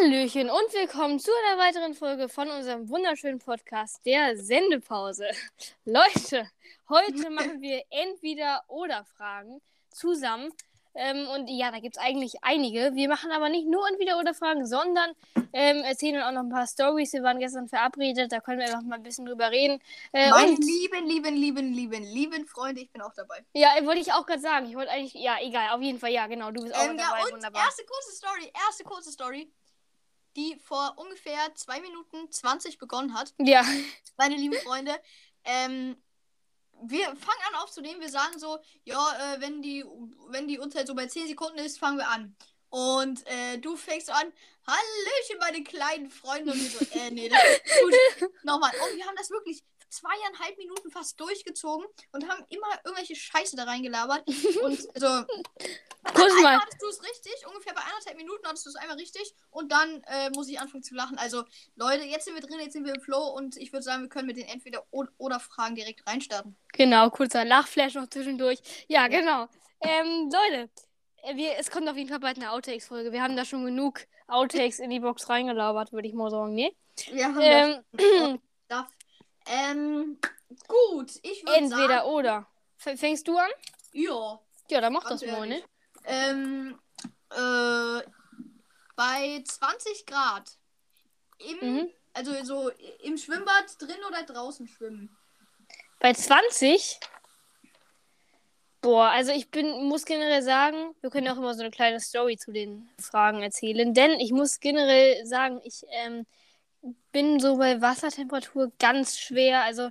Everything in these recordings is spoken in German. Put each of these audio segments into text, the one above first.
Hallöchen und willkommen zu einer weiteren Folge von unserem wunderschönen Podcast, der Sendepause. Leute, heute machen wir entweder oder Fragen zusammen. Ähm, und ja, da gibt es eigentlich einige. Wir machen aber nicht nur entweder oder Fragen, sondern ähm, erzählen auch noch ein paar Stories. Wir waren gestern verabredet, da können wir einfach mal ein bisschen drüber reden. Äh, Meine lieben, lieben, lieben, lieben, lieben Freunde, ich bin auch dabei. Ja, wollte ich auch gerade sagen. Ich wollte eigentlich, ja, egal, auf jeden Fall, ja, genau, du bist auch ähm, dabei. Ja, und wunderbar. erste kurze Story, erste kurze Story die vor ungefähr 2 Minuten 20 begonnen hat. Ja. Meine lieben Freunde. Ähm, wir fangen an aufzunehmen. Wir sagen so, ja, äh, wenn die, wenn die Uhrzeit so bei 10 Sekunden ist, fangen wir an. Und äh, du fängst an, Hallöchen, meine kleinen Freunde. Und wir so, äh, nee, das ist gut. Nochmal. Und wir haben das wirklich zweieinhalb Minuten fast durchgezogen und haben immer irgendwelche Scheiße da reingelabert. und also. Kurz mal. hattest du es richtig, ungefähr bei anderthalb Minuten hattest du es einmal richtig und dann äh, muss ich anfangen zu lachen. Also, Leute, jetzt sind wir drin, jetzt sind wir im Flow und ich würde sagen, wir können mit den entweder oder Fragen direkt reinstarten. Genau, kurzer Lachflash noch zwischendurch. Ja, genau. Ähm, Leute, äh, wir, es kommt auf jeden Fall bald eine Outtakes-Folge. Wir haben da schon genug Outtakes in die Box reingelabert, würde ich mal sagen, ne? Wir haben ähm, das. Ähm, gut, ich würde Entweder sagen, oder. Fängst du an? Ja. Ja, dann mach das mal, ne? Ähm, äh, bei 20 Grad. Im, mhm. Also so im Schwimmbad drin oder draußen schwimmen? Bei 20? Boah, also ich bin, muss generell sagen, wir können auch immer so eine kleine Story zu den Fragen erzählen, denn ich muss generell sagen, ich ähm, bin so bei Wassertemperatur ganz schwer. Also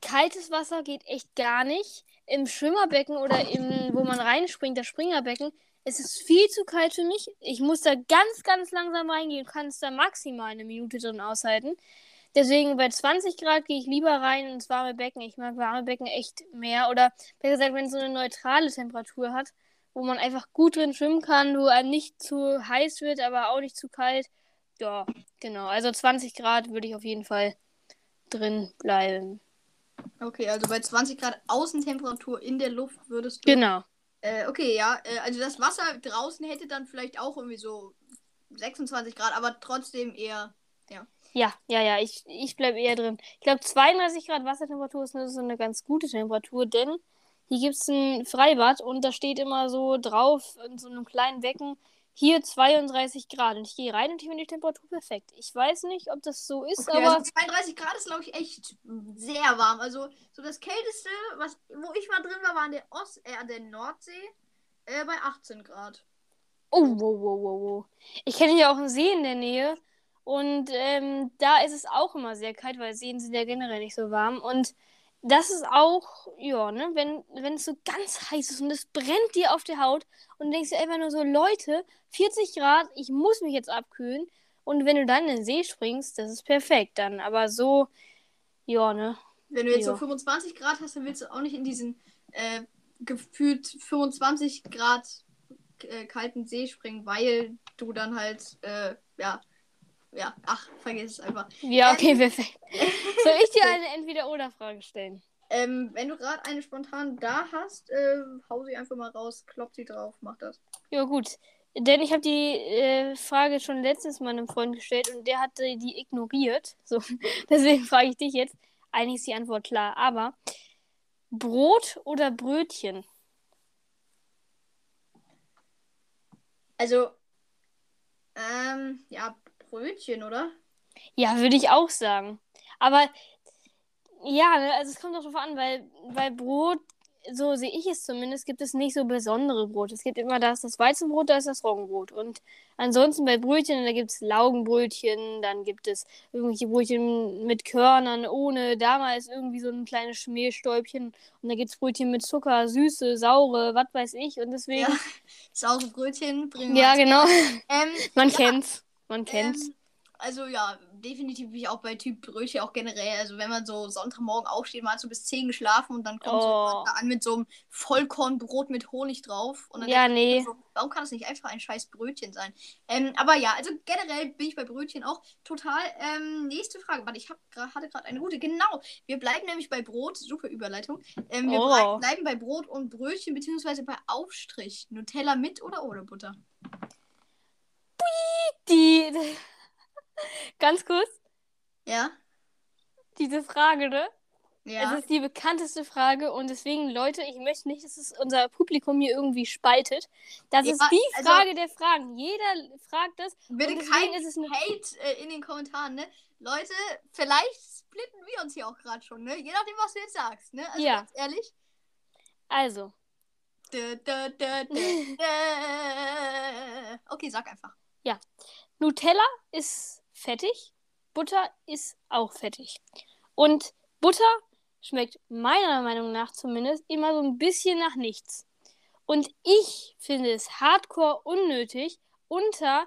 kaltes Wasser geht echt gar nicht. Im Schwimmerbecken oder im, wo man reinspringt, das Springerbecken, es ist viel zu kalt für mich. Ich muss da ganz, ganz langsam reingehen und kann es da maximal eine Minute drin aushalten. Deswegen bei 20 Grad gehe ich lieber rein ins warme Becken. Ich mag warme Becken echt mehr. Oder besser gesagt, wenn es so eine neutrale Temperatur hat, wo man einfach gut drin schwimmen kann, wo einem nicht zu heiß wird, aber auch nicht zu kalt. Ja, genau. Also 20 Grad würde ich auf jeden Fall drin bleiben. Okay, also bei 20 Grad Außentemperatur in der Luft würdest du. Genau. Äh, okay, ja. Äh, also das Wasser draußen hätte dann vielleicht auch irgendwie so 26 Grad, aber trotzdem eher. Ja. Ja, ja, ja, ich, ich bleibe eher drin. Ich glaube, 32 Grad Wassertemperatur ist so eine ganz gute Temperatur, denn hier gibt es ein Freibad und da steht immer so drauf in so einem kleinen Becken, hier 32 Grad. Und ich gehe rein und ich finde die Temperatur perfekt. Ich weiß nicht, ob das so ist, okay, aber. Also 32 Grad ist, glaube ich, echt sehr warm. Also, so das Kälteste, was, wo ich mal drin war, war an der, Ost äh, an der Nordsee äh, bei 18 Grad. Oh, wow, wow, wow, wow. Ich kenne ja auch einen See in der Nähe. Und ähm, da ist es auch immer sehr kalt, weil Seen sind ja generell nicht so warm. Und das ist auch, ja, ne, wenn, wenn es so ganz heiß ist und es brennt dir auf der Haut und du denkst dir einfach nur so, Leute, 40 Grad, ich muss mich jetzt abkühlen. Und wenn du dann in den See springst, das ist perfekt dann. Aber so, ja, ne. Wenn du jetzt ja. so 25 Grad hast, dann willst du auch nicht in diesen äh, gefühlt 25 Grad äh, kalten See springen, weil du dann halt, äh, ja, ja, ach, vergiss es einfach. Ja, okay, ähm, perfekt. Soll ich dir eine Entweder-Oder-Frage stellen? Ähm, wenn du gerade eine spontan da hast, äh, hau sie einfach mal raus, klopp sie drauf, mach das. Ja, gut. Denn ich habe die äh, Frage schon letztes Mal einem Freund gestellt und der hatte die ignoriert. So, deswegen frage ich dich jetzt. Eigentlich ist die Antwort klar, aber Brot oder Brötchen? Also, ähm, ja, Brötchen, oder? Ja, würde ich auch sagen. Aber ja, ne, also es kommt auch darauf an, weil, weil Brot, so sehe ich es zumindest, gibt es nicht so besondere Brot. Es gibt immer das, das Weizenbrot, da ist das Roggenbrot. Und ansonsten bei Brötchen, da gibt es Laugenbrötchen, dann gibt es irgendwelche Brötchen mit Körnern, ohne, damals irgendwie so ein kleines Schmähstäubchen. Und da gibt es Brötchen mit Zucker, süße, saure, was weiß ich. Und deswegen. Ja, saure Brötchen bringen Ja, genau. Ähm, Man ja. kennt's. Man kennt's. Ähm, also ja, definitiv bin ich auch bei Typ Brötchen auch generell. Also wenn man so Sonntagmorgen aufsteht, hat so bis 10 geschlafen und dann kommt oh. so an mit so einem Vollkornbrot mit Honig drauf. Und dann ja, nee. So, warum kann das nicht einfach ein scheiß Brötchen sein? Ähm, aber ja, also generell bin ich bei Brötchen auch total. Ähm, nächste Frage. Warte, ich hab, hatte gerade eine gute. Genau. Wir bleiben nämlich bei Brot. Super Überleitung. Ähm, wir oh. bleiben bei Brot und Brötchen, beziehungsweise bei Aufstrich. Nutella mit oder ohne Butter? Die. Ganz kurz, Ja? diese Frage, ne? Ja. Es ist die bekannteste Frage und deswegen, Leute, ich möchte nicht, dass es unser Publikum hier irgendwie spaltet. Das Ja, ist die also- Frage der Fragen. Jeder fragt das. Bitte kein ist es eine. Hate äh, in den Kommentaren, ne? Leute, vielleicht splitten wir uns hier auch gerade schon, ne? Je nachdem, was du jetzt sagst, ne? Also Ja. ganz ehrlich. Also. Okay, sag einfach. Nutella ist fettig, Butter ist auch fettig. Und Butter schmeckt meiner Meinung nach zumindest immer so ein bisschen nach nichts. Und ich finde es hardcore unnötig, unter,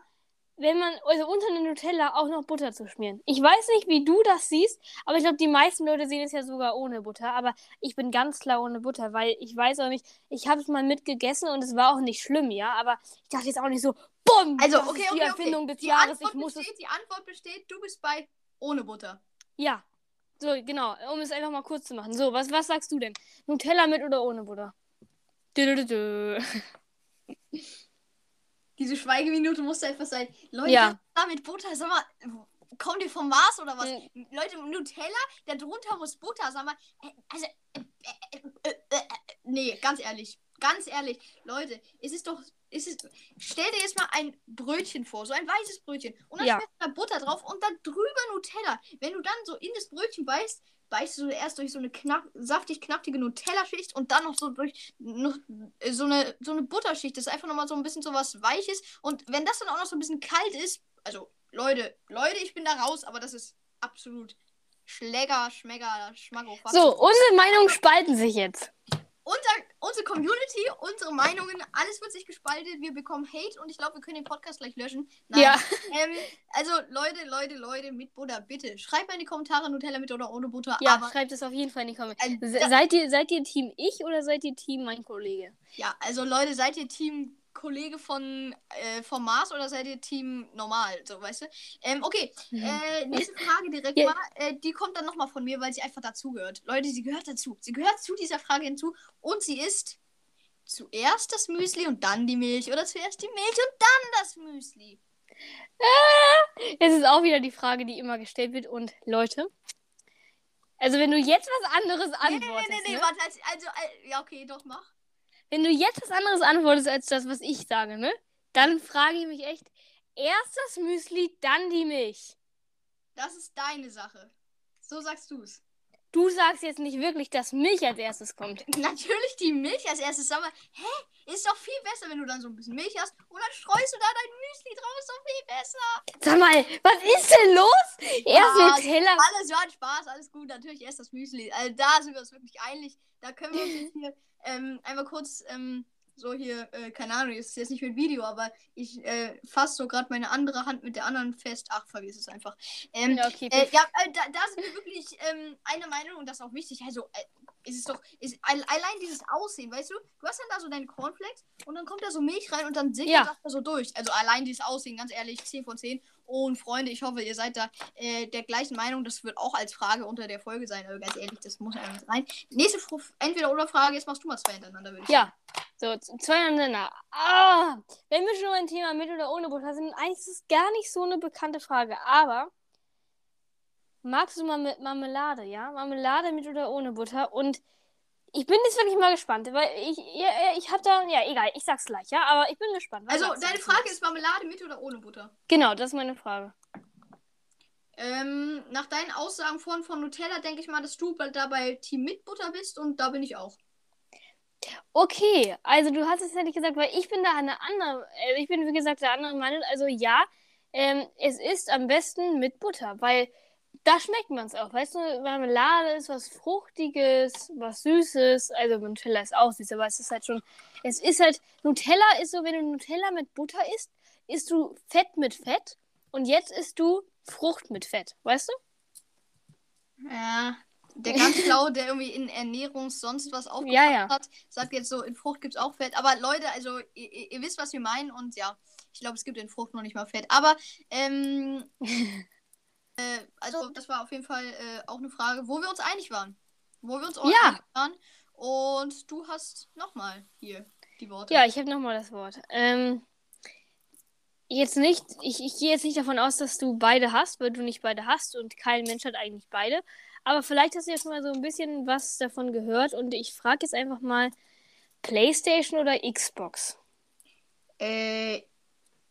wenn man, also unter eine Nutella auch noch Butter zu schmieren. Ich weiß nicht, wie du das siehst, aber ich glaube, die meisten Leute sehen es ja sogar ohne Butter. Aber ich bin ganz klar ohne Butter, weil ich weiß auch nicht, ich habe es mal mitgegessen und es war auch nicht schlimm, ja. Aber ich dachte jetzt auch nicht so, bumm, Also, das okay, ist die okay, Erfindung okay. des Die Jahres, Antwort, ich muss es besteht, die Antwort besteht, du bist bei ohne Butter. Ja. So, genau, um es einfach mal kurz zu machen. So, was, was sagst du denn? Nutella mit oder ohne Butter? Dö, dö, dö. Diese Schweigeminute muss einfach sein. Leute, Ja. da mit Butter, sag mal, kommt ihr vom Mars oder was? Hm. Leute, Nutella, da drunter muss Butter, sag mal. äh, Also, äh, äh, äh, äh, äh, nee, ganz ehrlich. Ganz ehrlich, Leute, es ist doch. Es ist, stell dir jetzt mal ein Brötchen vor, so ein weißes Brötchen. Und dann Ja. schmeckt da Butter drauf und dann drüber Nutella. Wenn du dann so in das Brötchen beißt, beißt du erst durch so eine knapp, saftig knactige Nutella-Schicht und dann noch so durch noch äh, so eine, so eine Butterschicht. Das ist einfach nochmal so ein bisschen so was Weiches. Und wenn das dann auch noch so ein bisschen kalt ist, also Leute, Leute, ich bin da raus, aber das ist absolut Schläger, Schmecker, Schmacko. So, unsere Meinungen spalten sich jetzt. unser, unsere Community, unsere Meinungen, alles wird sich gespaltet. Wir bekommen Hate und ich glaube, wir können den Podcast gleich löschen. Nein. Ja. Ähm, also, Leute, Leute, Leute, mit Butter, bitte. Schreibt mal in die Kommentare Nutella mit oder ohne Butter. Ja, aber, schreibt es auf jeden Fall in die Kommentare. äh, Seid ihr, seid ihr Team ich oder seid ihr Team mein Kollege? ja, also, Leute, seid ihr Team Kollege von äh, vom Mars oder seid ihr Team normal? So, weißt du? Ähm, okay, äh, nächste Frage direkt Mhm. Ja. mal. Äh, die kommt dann nochmal von mir, weil sie einfach dazugehört. Leute, sie gehört dazu. Sie gehört zu dieser Frage hinzu und sie ist zuerst das Müsli und dann die Milch oder zuerst die Milch und dann das Müsli. Es ist auch wieder die Frage, die immer gestellt wird. Und Leute, also wenn du jetzt was anderes Nee, nee, antwortest, nee, nee, nee, ne? warte, also, also, äh, ja, okay, doch, mach. Wenn du jetzt was anderes antwortest als das, was ich sage, ne? Dann frage ich mich echt, erst das Müsli, dann die Milch. Das ist deine Sache. So sagst du's. Du sagst jetzt nicht wirklich, dass Milch als erstes kommt. Natürlich die Milch als erstes, sag mal, hä? Ist doch viel besser, wenn du dann so ein bisschen Milch hast und dann streust du da dein Müsli drauf, ist doch viel besser. Sag mal, was ist denn los? Erst Ja, Nutella. Alles war Spaß, alles gut, natürlich erst das Müsli. Also da sind wir uns wirklich einig. Da können wir uns jetzt hier ähm, einmal kurz ähm, so hier, äh, keine Ahnung, ist jetzt nicht mit Video, aber ich äh, fasse so gerade meine andere Hand mit der anderen fest. Ach, vergiss es einfach. Ähm, Ja, okay, Äh, ja, äh, da, da sind wir wirklich ähm, einer Meinung und das ist auch wichtig. Also, äh, ist es doch, ist, al- allein dieses Aussehen, weißt du, du hast dann da so deine Cornflakes und dann kommt da so Milch rein und dann sickert Ja. das da so durch. Also, allein dieses Aussehen, ganz ehrlich, 10 von 10. Und Freunde, ich hoffe, ihr seid da äh, der gleichen Meinung. Das wird auch als Frage unter der Folge sein. Aber ganz ehrlich, das muss einfach rein. Nächste Fr- Entweder-Oder-Frage, jetzt machst du mal zwei hintereinander, würde ich Ja. So, zwei aneinander. Ah, wenn wir schon beim Thema mit oder ohne Butter sind, eigentlich ist es gar nicht so eine bekannte Frage. Aber magst du mal mit Marmelade, ja? Marmelade mit oder ohne Butter? Und ich bin jetzt wirklich mal gespannt, weil ich, ja, ich hab da, ja, egal, ich sag's gleich, ja, aber ich bin gespannt. Was Also, deine? Frage ist Marmelade mit oder ohne Butter? Genau, das ist meine Frage. Ähm, nach deinen Aussagen vorhin von Nutella denke ich mal, dass du bei- da bei Team mit Butter bist und da bin ich auch. Okay, also du hast es ja nicht gesagt, weil ich bin da eine andere, äh, ich bin wie gesagt der anderen Meinung. Also ja, ähm, es ist am besten mit Butter, weil da schmeckt man es auch. Weißt du, Marmelade ist was Fruchtiges, was Süßes. Also Nutella ist auch süß, aber es ist halt schon, es ist halt, Nutella ist so, wenn du Nutella mit Butter isst, isst du Fett mit Fett und jetzt isst du Frucht mit Fett, weißt du? Ja. Der ganz Schlau, der irgendwie in Ernährung sonst was aufgepasst Ja, ja. hat, sagt jetzt so, in Frucht gibt es auch Fett. Aber Leute, also ihr, ihr ihr wisst, was wir meinen und ja, ich glaube, es gibt in Frucht noch nicht mal Fett. Aber, ähm, äh, also das war auf jeden Fall äh, auch eine Frage, wo wir uns einig waren. Wo wir uns auch Ja. einig waren. Und du hast nochmal hier die Worte. Ja, ich habe nochmal das Wort. Ähm, jetzt nicht, ich, ich gehe jetzt nicht davon aus, dass du beide hast, weil du nicht beide hast und kein Mensch hat eigentlich beide. Aber vielleicht hast du jetzt mal so ein bisschen was davon gehört und ich frage jetzt einfach mal PlayStation oder Xbox? Äh,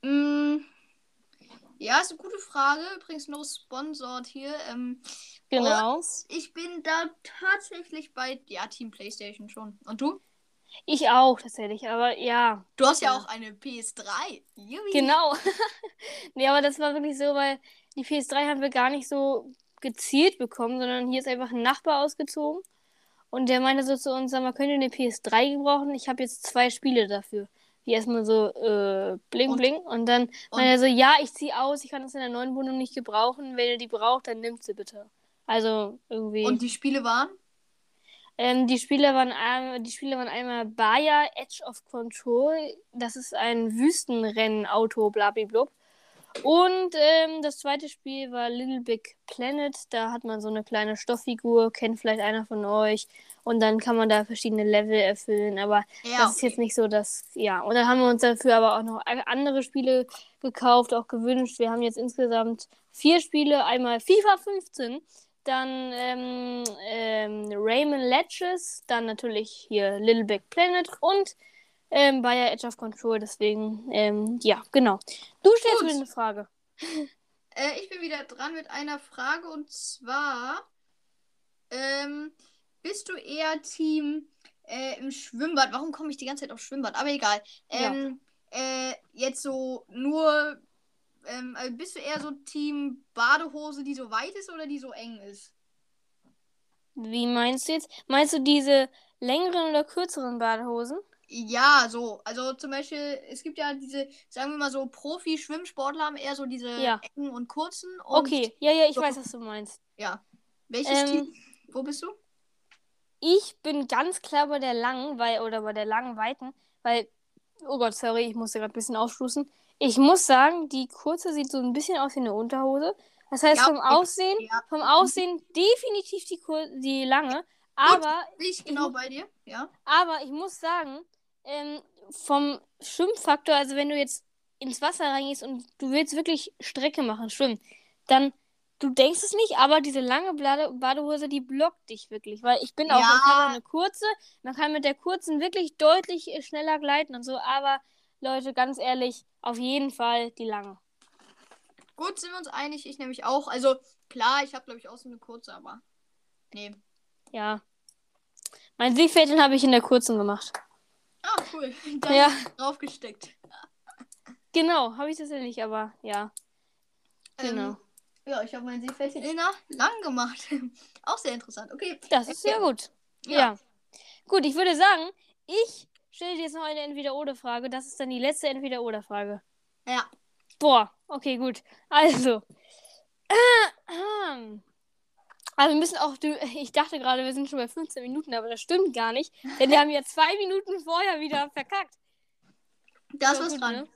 mh, ja, ist eine gute Frage. Übrigens no sponsored hier. Ähm, Genau. ich bin da tatsächlich bei, ja, Team PlayStation schon. Und du? Ich auch tatsächlich, aber ja. Du hast ja Ja. auch eine PS3. Yui. Genau. nee, aber das war wirklich so, weil die PS3 haben wir gar nicht so gezielt bekommen, sondern hier ist einfach ein Nachbar ausgezogen. Und der meinte so zu uns, sag mal, könnt ihr eine PS3 gebrauchen? Ich habe jetzt zwei Spiele dafür. Wie erstmal so, äh, bling, bling. Und dann meinte er so, ja, ich ziehe aus, ich kann das in der neuen Wohnung nicht gebrauchen. Wenn ihr die braucht, dann nimmt sie bitte. Also irgendwie. Und die Spiele waren? Ähm, die Spiele waren einmal, die Spiele waren einmal Bayer Edge of Control. Das ist ein Wüstenrennen-Auto, blablablub. Und ähm, das zweite Spiel war Little Big Planet. Da hat man so eine kleine Stofffigur, kennt vielleicht einer von euch. Und dann kann man da verschiedene Level erfüllen. Aber Ja. das ist jetzt nicht so, dass. Ja, und dann haben wir uns dafür aber auch noch andere Spiele gekauft, auch gewünscht. Wir haben jetzt insgesamt vier Spiele: einmal FIFA 15, dann ähm, ähm, Rayman Legends, dann natürlich hier Little Big Planet und ähm, Bayer Edge of Control. Deswegen, ähm, ja, genau. Du stellst Gut. mir eine Frage. Äh, ich bin wieder dran mit einer Frage und zwar: ähm, Bist du eher Team äh, im Schwimmbad? Warum komme ich die ganze Zeit auf Schwimmbad? Aber egal. Ja. Ähm, äh, jetzt so nur. Ähm, also bist du eher so Team Badehose, die so weit ist oder die so eng ist? Wie meinst du jetzt? Meinst du diese längeren oder kürzeren Badehosen? Ja, so. Also zum Beispiel, es gibt ja diese, sagen wir mal so, Profi-Schwimmsportler haben eher so diese Ja. engen und kurzen. Und, Okay, ja, ja, ich so- weiß, was du meinst. Ja. Welches Ähm, Team? Wo bist du? Ich bin ganz klar bei der langen, weil, oder bei der langen Weiten, weil, oh Gott, sorry, ich musste gerade ein bisschen aufstoßen. Ich muss sagen, die kurze sieht so ein bisschen aus wie eine Unterhose. Das heißt, Ja, vom. Aussehen, Ja. vom Aussehen definitiv die, Kur die lange. Aber, Bin ich genau bei dir? Ja. aber ich muss sagen, ähm, vom Schwimmfaktor, also wenn du jetzt ins Wasser reingehst und du willst wirklich Strecke machen, schwimmen, dann, du denkst es nicht, aber diese lange Bade Badehose, die blockt dich wirklich, weil ich bin auch, Ja. ich habe eine kurze, man kann mit der kurzen wirklich deutlich äh, schneller gleiten und so, aber Leute, ganz ehrlich, auf jeden Fall die lange. Gut, sind wir uns einig. Ich nämlich auch. Also, klar, ich habe, glaube ich, auch so eine kurze, aber. Nee. Ja. Mein Siegfädchen habe ich in der kurzen gemacht. Ah, cool. Dann Ja. draufgesteckt. Genau, habe ich tatsächlich, aber ja. Genau. Ähm, ja, ich habe mein Seepferdchen in der lang gemacht. auch sehr interessant. Okay. Das ist sehr gut. Ja. Ja. Gut, ich würde sagen, ich stelle dir jetzt noch eine Entweder-Oder-Frage. Das ist dann die letzte Entweder-Oder-Frage. Ja. Boah, okay, gut. Also. Also wir müssen auch, ich dachte gerade, wir sind schon bei 15 Minuten, aber das stimmt gar nicht. Denn wir haben ja zwei Minuten vorher wieder verkackt. Da ist Ja, was gut, dran. ne?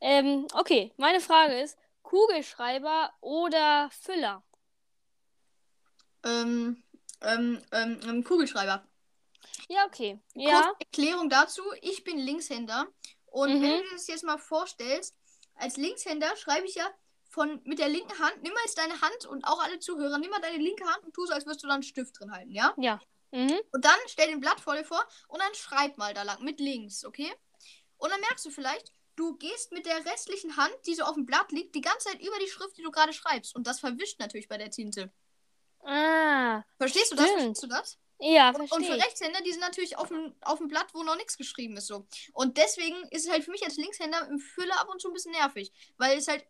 Ähm, okay, meine Frage ist, Kugelschreiber oder Füller? Ähm, ähm, ähm, ähm, Kugelschreiber. Ja, okay. Ja, Erklärung dazu. Ich bin Linkshänder. Und Mhm. wenn du dir das jetzt mal vorstellst, als Linkshänder schreibe ich ja von mit der linken Hand, nimm mal jetzt deine Hand und auch alle Zuhörer, nimm mal deine linke Hand und tu so, als würdest du da einen Stift drin halten, ja? ja. Mhm. Und dann stell den Blatt vor dir vor und dann schreib mal da lang mit links, okay? Und dann merkst du vielleicht, du gehst mit der restlichen Hand, die so auf dem Blatt liegt, die ganze Zeit über die Schrift, die du gerade schreibst. Und das verwischt natürlich bei der Tinte. Ah, Verstehst du das? Stimmt. Verstehst du das? ja, Und, und verstehe für. Rechtshänder, die sind natürlich auf dem, auf dem Blatt, wo noch nichts geschrieben ist. so. Und deswegen ist es halt für mich als Linkshänder im Füller ab und zu ein bisschen nervig. Weil es halt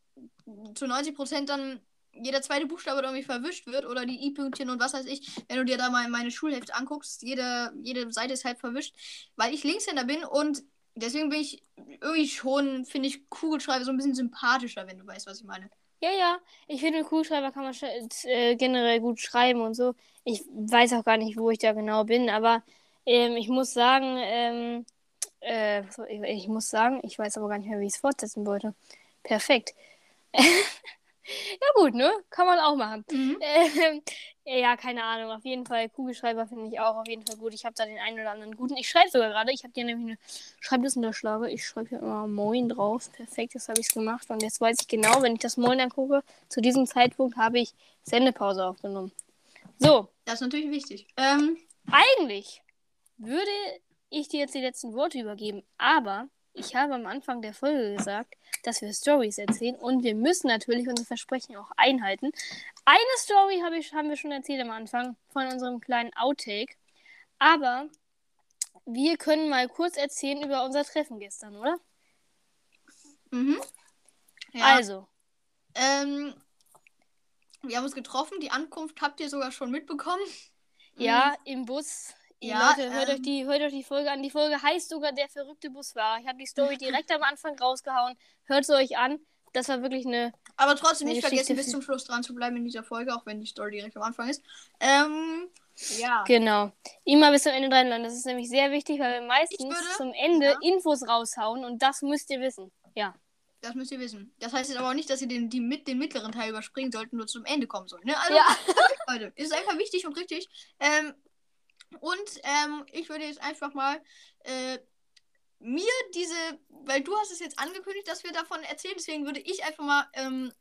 zu 90% dann jeder zweite Buchstabe irgendwie verwischt wird oder die I-Pünktchen und was weiß ich. Wenn du dir da mal meine Schulheft anguckst, jede, jede Seite ist halt verwischt. Weil ich Linkshänder bin und deswegen bin ich irgendwie schon, finde ich Kugelschreiber so ein bisschen sympathischer, wenn du weißt, was ich meine. Ja, ja. Ich finde, Kugelschreiber kann man äh, generell gut schreiben und so. Ich weiß auch gar nicht, wo ich da genau bin, aber ähm, ich muss sagen, ähm, äh, ich, ich muss sagen, ich weiß aber gar nicht mehr, wie ich es fortsetzen wollte. Perfekt. Ja, gut, ne? Kann man auch machen. Mhm. Ähm, ja, keine Ahnung. Auf jeden Fall, Kugelschreiber finde ich auch auf jeden Fall gut. Ich habe da den einen oder anderen guten. Ich schreibe sogar gerade. Ich habe dir nämlich eine Schreibtissunterschlage. Ich schreibe hier immer Moin drauf. Perfekt, das habe ich gemacht. Und jetzt weiß ich genau, wenn ich das Moin angucke, zu diesem Zeitpunkt habe ich Sendepause aufgenommen. So, Das ist natürlich wichtig. Ähm, eigentlich würde ich dir jetzt die letzten Worte übergeben, aber ich habe am Anfang der Folge gesagt, dass wir Stories erzählen und wir müssen natürlich unsere Versprechen auch einhalten. Eine Story habe ich, haben wir schon erzählt am Anfang von unserem kleinen Outtake, aber wir können mal kurz erzählen über unser Treffen gestern, oder? mhm. Ja. Also, Ähm, wir haben uns getroffen. Die Ankunft habt ihr sogar schon mitbekommen. ja, im Bus. Ja, Leute, hört, ähm, euch die, hört euch die Folge an. Die Folge heißt sogar Der verrückte Busfahrer. Ich habe die Story direkt am Anfang rausgehauen. Hört sie euch an. Das war wirklich eine Aber trotzdem Eine nicht vergessen, Geschichte bis für- zum Schluss dran zu bleiben in dieser Folge, auch wenn die Story direkt am Anfang ist. Ähm, ja. Genau. Immer bis zum Ende dranbleiben. Das ist nämlich sehr wichtig, weil wir meistens würde- zum Ende ja. Infos raushauen und das müsst ihr wissen. Ja. Das müsst ihr wissen. Das heißt jetzt aber auch nicht, dass ihr den, die mit, den mittleren Teil überspringen sollten, nur zum Ende kommen sollt. Ne? Also, Ja. Leute, ist einfach wichtig und richtig. Ähm, und ähm, ich würde jetzt einfach mal äh, mir diese, weil du hast es jetzt angekündigt, dass wir davon erzählen, deswegen würde ich einfach mal ähm,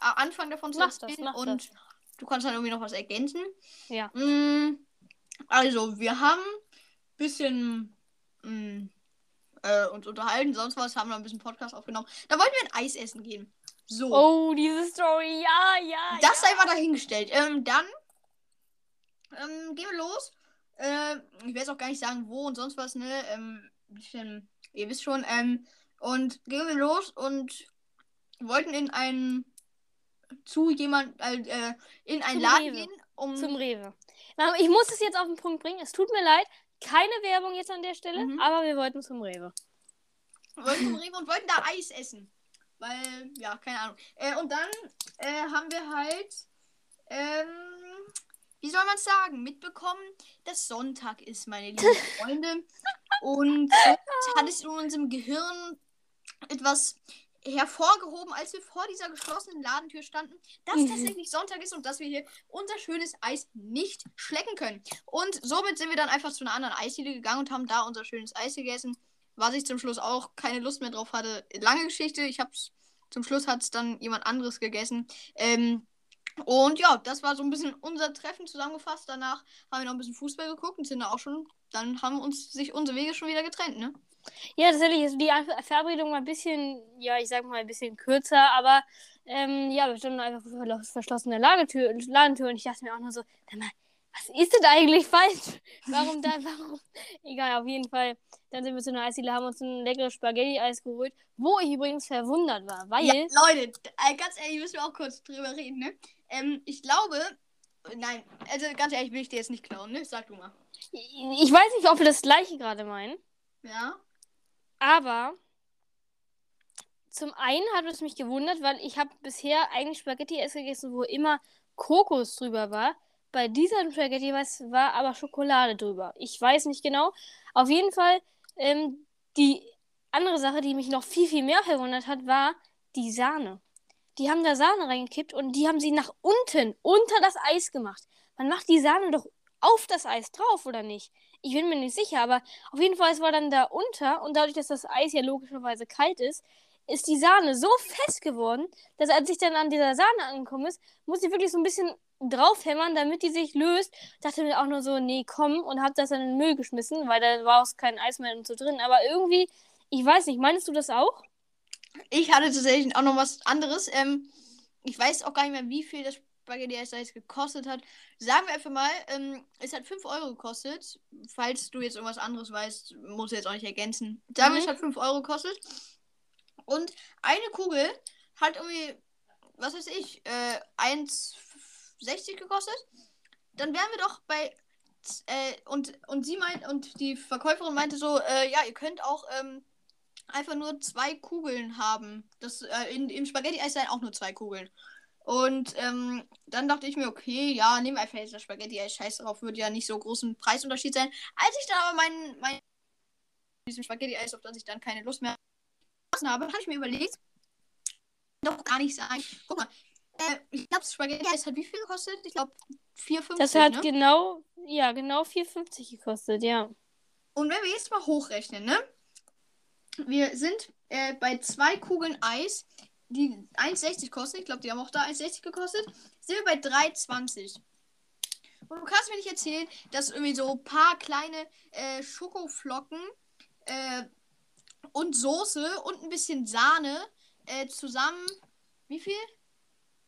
anfangen davon zu Mach das, erzählen mach und das. du kannst dann irgendwie noch was ergänzen. Ja. Mm, Also, wir haben ein bisschen mm, äh, uns unterhalten, sonst was, haben wir ein bisschen Podcast aufgenommen. Da wollten wir ein Eis essen gehen. So. Oh, diese Story. Ja, ja. Das ja. sei mal dahingestellt. Ähm, dann ähm, gehen wir los. Äh, ich werde jetzt auch gar nicht sagen, wo und sonst was, ne? Ähm, bisschen, ihr wisst schon. Ähm, und gehen wir los und wollten in einen zu jemand äh, äh, in einen Zum Laden Rewe. gehen, um Zum Rewe. Ich muss es jetzt auf den Punkt bringen. Es tut mir leid. Keine Werbung jetzt an der Stelle, Mhm. aber wir wollten zum Rewe. wollten zum Rewe und wollten da Eis essen. Weil, ja, keine Ahnung. Äh, und dann äh, haben wir halt, ähm, wie soll man es sagen, mitbekommen, dass Sonntag ist, meine lieben Freunde. Und hat es in unserem Gehirn etwas hervorgehoben, als wir vor dieser geschlossenen Ladentür standen, dass Mhm. tatsächlich Sonntag ist und dass wir hier unser schönes Eis nicht schlecken können. Und somit sind wir dann einfach zu einer anderen Eisdiele gegangen und haben da unser schönes Eis gegessen was ich zum Schluss auch keine Lust mehr drauf hatte. Lange Geschichte. Ich hab's zum Schluss hat es dann jemand anderes gegessen. Ähm, und ja, das war so ein bisschen unser Treffen zusammengefasst. Danach haben wir noch ein bisschen Fußball geguckt und sind auch schon. Dann haben uns sich unsere Wege schon wieder getrennt, ne? Ja, tatsächlich ist die Ver- Verabredung mal ein bisschen, ja, ich sag mal ein bisschen kürzer, aber ähm, ja, wir standen einfach vor der verschlossenen Lagertür, Ladentür und ich dachte mir auch nur so, mal, was ist denn eigentlich falsch? Warum da, warum? Egal, auf jeden Fall. Dann sind wir zu einer Eisdiele, haben uns ein leckeres Spaghetti-Eis geholt, wo ich übrigens verwundert war, weil Ja, Leute, äh, ganz ehrlich, müssen wir auch kurz drüber reden, ne? Ähm, ich glaube. Nein, also ganz ehrlich, will ich dir jetzt nicht klauen, ne? Sag du mal. ich weiß nicht, ob wir das gleiche gerade meinen, Ja? aber zum einen hat es mich gewundert, weil ich habe bisher eigentlich Spaghetti-Eis gegessen, wo immer Kokos drüber war. Bei dieser Spaghetti was war aber Schokolade drüber. Ich weiß nicht genau. Auf jeden Fall, ähm, die andere Sache, die mich noch viel, viel mehr verwundert hat, war die Sahne. Die haben da Sahne reingekippt und die haben sie nach unten, unter das Eis gemacht. Man macht die Sahne doch auf das Eis drauf, oder nicht? Ich bin mir nicht sicher, aber auf jeden Fall, es war dann da unter und dadurch, dass das Eis ja logischerweise kalt ist, ist die Sahne so fest geworden, dass als ich dann an dieser Sahne angekommen ist, musste ich wirklich so ein bisschen draufhämmern, damit die sich löst. Dachte mir auch nur so, nee, komm, und hab das dann in den Müll geschmissen, weil da war auch kein Eis mehr und so drin. Aber irgendwie, ich weiß nicht, meinst du das auch? Ich hatte tatsächlich auch noch was anderes. Ähm, ich weiß auch gar nicht mehr, wie viel das Spaghetti Eis gekostet hat. Sagen wir einfach mal, ähm, es hat 5 Euro gekostet. Falls du jetzt irgendwas anderes weißt, muss ich jetzt auch nicht ergänzen. Sagen wir, Mhm. es hat 5 Euro gekostet. Und eine Kugel hat irgendwie, was weiß ich, äh, 1,60 gekostet. Dann wären wir doch bei. Äh, und, und sie meint, und die Verkäuferin meinte so, äh, ja, ihr könnt auch ähm, einfach nur zwei Kugeln haben. Das, äh, in, Im Spaghetti-Eis seien auch nur zwei Kugeln. Und ähm, dann dachte ich mir, okay, ja, nehmen wir einfach jetzt das Spaghetti-Eis. Scheiß drauf, würde ja nicht so großen Preisunterschied sein. Als ich dann aber mein, mein diesem Spaghetti-Eis, auf das ich dann keine Lust mehr habe, habe ich mir überlegt, doch gar nicht sagen. Guck mal, Äh, ich glaube, Spaghetti Eis hat wie viel gekostet? Ich glaube 4,50. Das hat ne? genau, ja, genau 4,50 gekostet, ja. Und wenn wir jetzt mal hochrechnen, ne? Wir sind äh, bei zwei Kugeln Eis, die 1,60 kosten. Ich glaube, die haben auch da 1,60 gekostet. Sind wir bei 3,20. Und du kannst mir nicht erzählen, dass irgendwie so ein paar kleine äh, Schokoflocken äh, und Soße und ein bisschen Sahne äh, zusammen. Wie viel?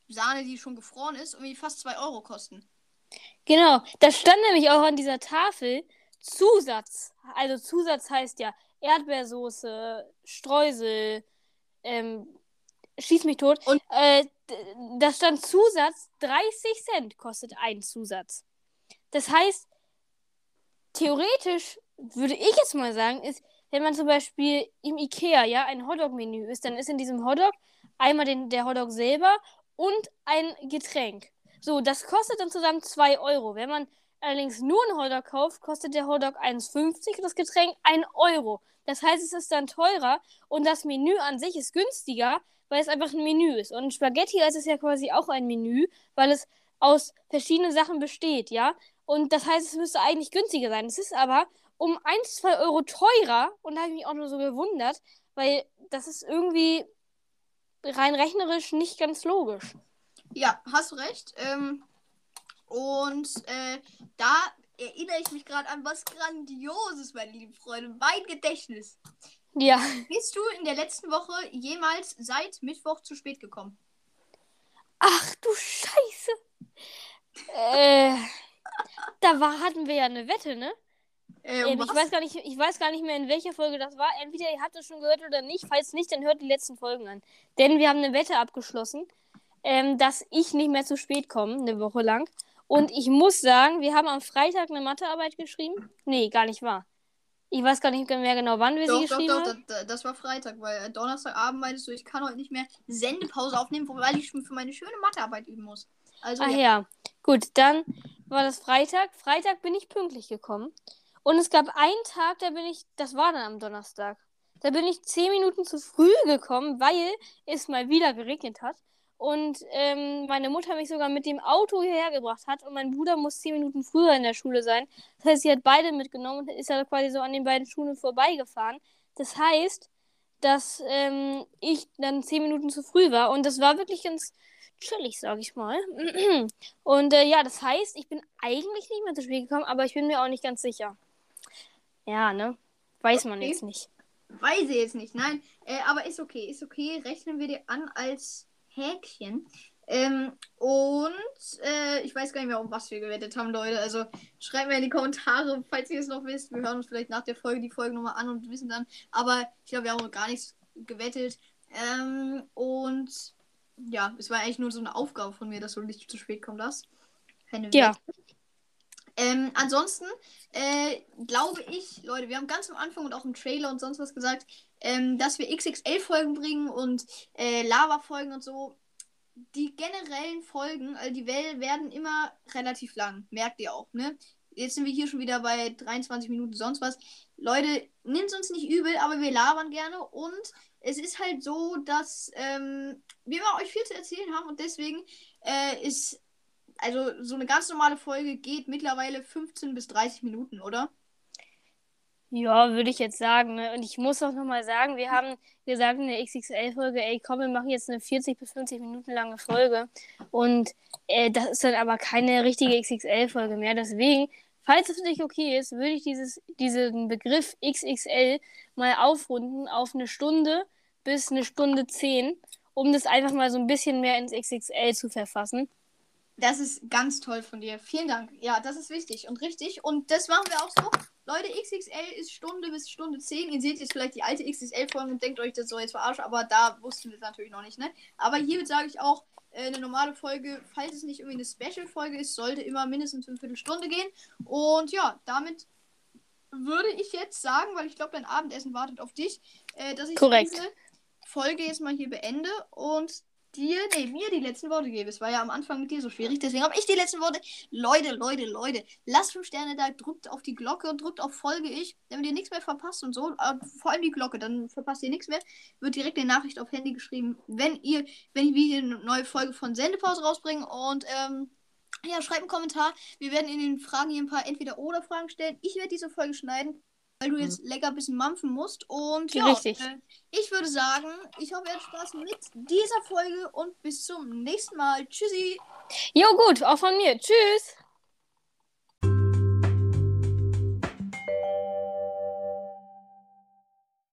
Sahne, die schon gefroren ist, irgendwie fast 2 Euro kosten. Genau, da stand nämlich auch an dieser Tafel Zusatz. Also Zusatz heißt ja Erdbeersoße, Streusel, ähm, schieß mich tot. Und- äh, da stand Zusatz, 30 Cent kostet ein Zusatz. Das heißt, theoretisch würde ich jetzt mal sagen, ist, wenn man zum Beispiel im Ikea ja ein Hotdog-Menü ist, dann ist in diesem Hotdog einmal den, der Hotdog selber und ein Getränk. So, das kostet dann zusammen 2 Euro. Wenn man allerdings nur einen Hotdog kauft, kostet der Hotdog 1,50 und das Getränk 1 Euro. Das heißt, es ist dann teurer und das Menü an sich ist günstiger, weil es einfach ein Menü ist. Und Spaghetti ist es ja quasi auch ein Menü, weil es aus verschiedenen Sachen besteht, ja. Und das heißt, es müsste eigentlich günstiger sein. Es ist aber um 1, 2 Euro teurer und da habe ich mich auch nur so gewundert, weil das ist irgendwie rein rechnerisch nicht ganz logisch. Ja, hast recht. Ähm, und äh, da erinnere ich mich gerade an was Grandioses, meine lieben Freunde. Mein Gedächtnis. Ja. Bist du in der letzten Woche jemals seit Mittwoch zu spät gekommen? Ach du Scheiße. Äh, da war, hatten wir ja eine Wette, ne? Äh, Ähm, um ich, was? weiß gar nicht, ich weiß gar nicht mehr, in welcher Folge das war. Entweder ihr habt es schon gehört oder nicht. Falls nicht, dann hört die letzten Folgen an. Denn wir haben eine Wette abgeschlossen, ähm, dass ich nicht mehr zu spät komme, eine Woche lang. Und ich muss sagen, wir haben am Freitag eine Mathearbeit geschrieben. Nee, gar nicht wahr. Ich weiß gar nicht mehr genau, wann wir Doch, sie doch, geschrieben doch, haben. das, das war Freitag, weil äh, Donnerstagabend meintest du, ich kann heute nicht mehr Sendepause aufnehmen, weil ich schon für meine schöne Mathearbeit üben muss. Also, Ach ja. ja. Gut, dann war das Freitag. Freitag bin ich pünktlich gekommen. Und es gab einen Tag, da bin ich, das war dann am Donnerstag. Da bin ich zehn Minuten zu früh gekommen, weil es mal wieder geregnet hat. Und ähm, meine Mutter mich sogar mit dem Auto hierher gebracht hat. Und mein Bruder muss zehn Minuten früher in der Schule sein. Das heißt, sie hat beide mitgenommen und ist ja quasi so an den beiden Schulen vorbeigefahren. Das heißt, dass ähm, ich dann zehn Minuten zu früh war. Und das war wirklich ganz chillig, sag ich mal. Und äh, ja, das heißt, ich bin eigentlich nicht mehr zu spät gekommen, aber ich bin mir auch nicht ganz sicher. Ja, ne? Weiß man Okay. jetzt nicht. Weiß ich jetzt nicht, nein. Äh, aber ist okay, ist okay. Rechnen wir dir an als Häkchen. Ähm, und äh, ich weiß gar nicht mehr, um was wir gewettet haben, Leute. Also schreibt mir in die Kommentare, falls ihr es noch wisst. Wir hören uns vielleicht nach der Folge die Folge nochmal an und wissen dann. Aber ich glaube, wir haben gar nichts gewettet. Ähm, und ja, es war eigentlich nur so eine Aufgabe von mir, dass du nicht zu spät kommen darfst. Keine Ja. Wette. Ähm, ansonsten äh, glaube ich, Leute, wir haben ganz am Anfang und auch im Trailer und sonst was gesagt, ähm, dass wir XXL-Folgen bringen und äh, Lava-Folgen und so. Die generellen Folgen, also die werden immer relativ lang. Merkt ihr auch, ne? Jetzt sind wir hier schon wieder bei 23 Minuten sonst was. Leute, nimmt uns nicht übel, aber wir labern gerne und es ist halt so, dass ähm, wir immer euch viel zu erzählen haben und deswegen äh, ist also so eine ganz normale Folge geht mittlerweile 15 bis 30 Minuten, oder? Ja, würde ich jetzt sagen. Ne? Und ich muss auch nochmal sagen, wir haben gesagt in der XXL-Folge, ey, komm, wir machen jetzt eine 40 bis 50 Minuten lange Folge. Und äh, das ist dann aber keine richtige XXL-Folge mehr. Deswegen, falls es für dich okay ist, würde ich dieses, diesen Begriff XXL mal aufrunden auf eine Stunde bis eine Stunde 10, um das einfach mal so ein bisschen mehr ins XXL zu verfassen. Das ist ganz toll von dir. Vielen Dank. Ja, das ist wichtig und richtig. Und das machen wir auch so. Leute, XXL ist Stunde bis Stunde 10. Ihr seht jetzt vielleicht die alte XXL-Folge und denkt euch, das soll jetzt verarschen, aber da wussten wir es natürlich noch nicht, ne? Aber hiermit sage ich auch, äh, eine normale Folge, falls es nicht irgendwie eine Special-Folge ist, sollte immer mindestens eine Viertelstunde gehen. Und ja, damit würde ich jetzt sagen, weil ich glaube, dein Abendessen wartet auf dich, äh, dass ich Korrekt. diese Folge jetzt mal hier beende und dir, nee, mir die letzten Worte gebe. Es war ja am Anfang mit dir so schwierig, deswegen habe ich die letzten Worte. Leute, Leute, Leute, lasst 5 Sterne da, drückt auf die Glocke und drückt auf Folge ich, damit ihr nichts mehr verpasst und so. Aber vor allem die Glocke, dann verpasst ihr nichts mehr. Wird direkt eine Nachricht auf Handy geschrieben, wenn ihr, wenn ich wieder eine neue Folge von Sendepause rausbringe und ähm, ja, schreibt einen Kommentar. Wir werden in den Fragen hier ein paar Entweder-Oder-Fragen stellen. Ich werde diese Folge schneiden weil du jetzt mhm. lecker ein bisschen mampfen musst. Und ja, Richtig. Äh, ich würde sagen, ich hoffe, ihr habt Spaß mit dieser Folge und bis zum nächsten Mal. Tschüssi. Jo, gut, auch von mir. Tschüss.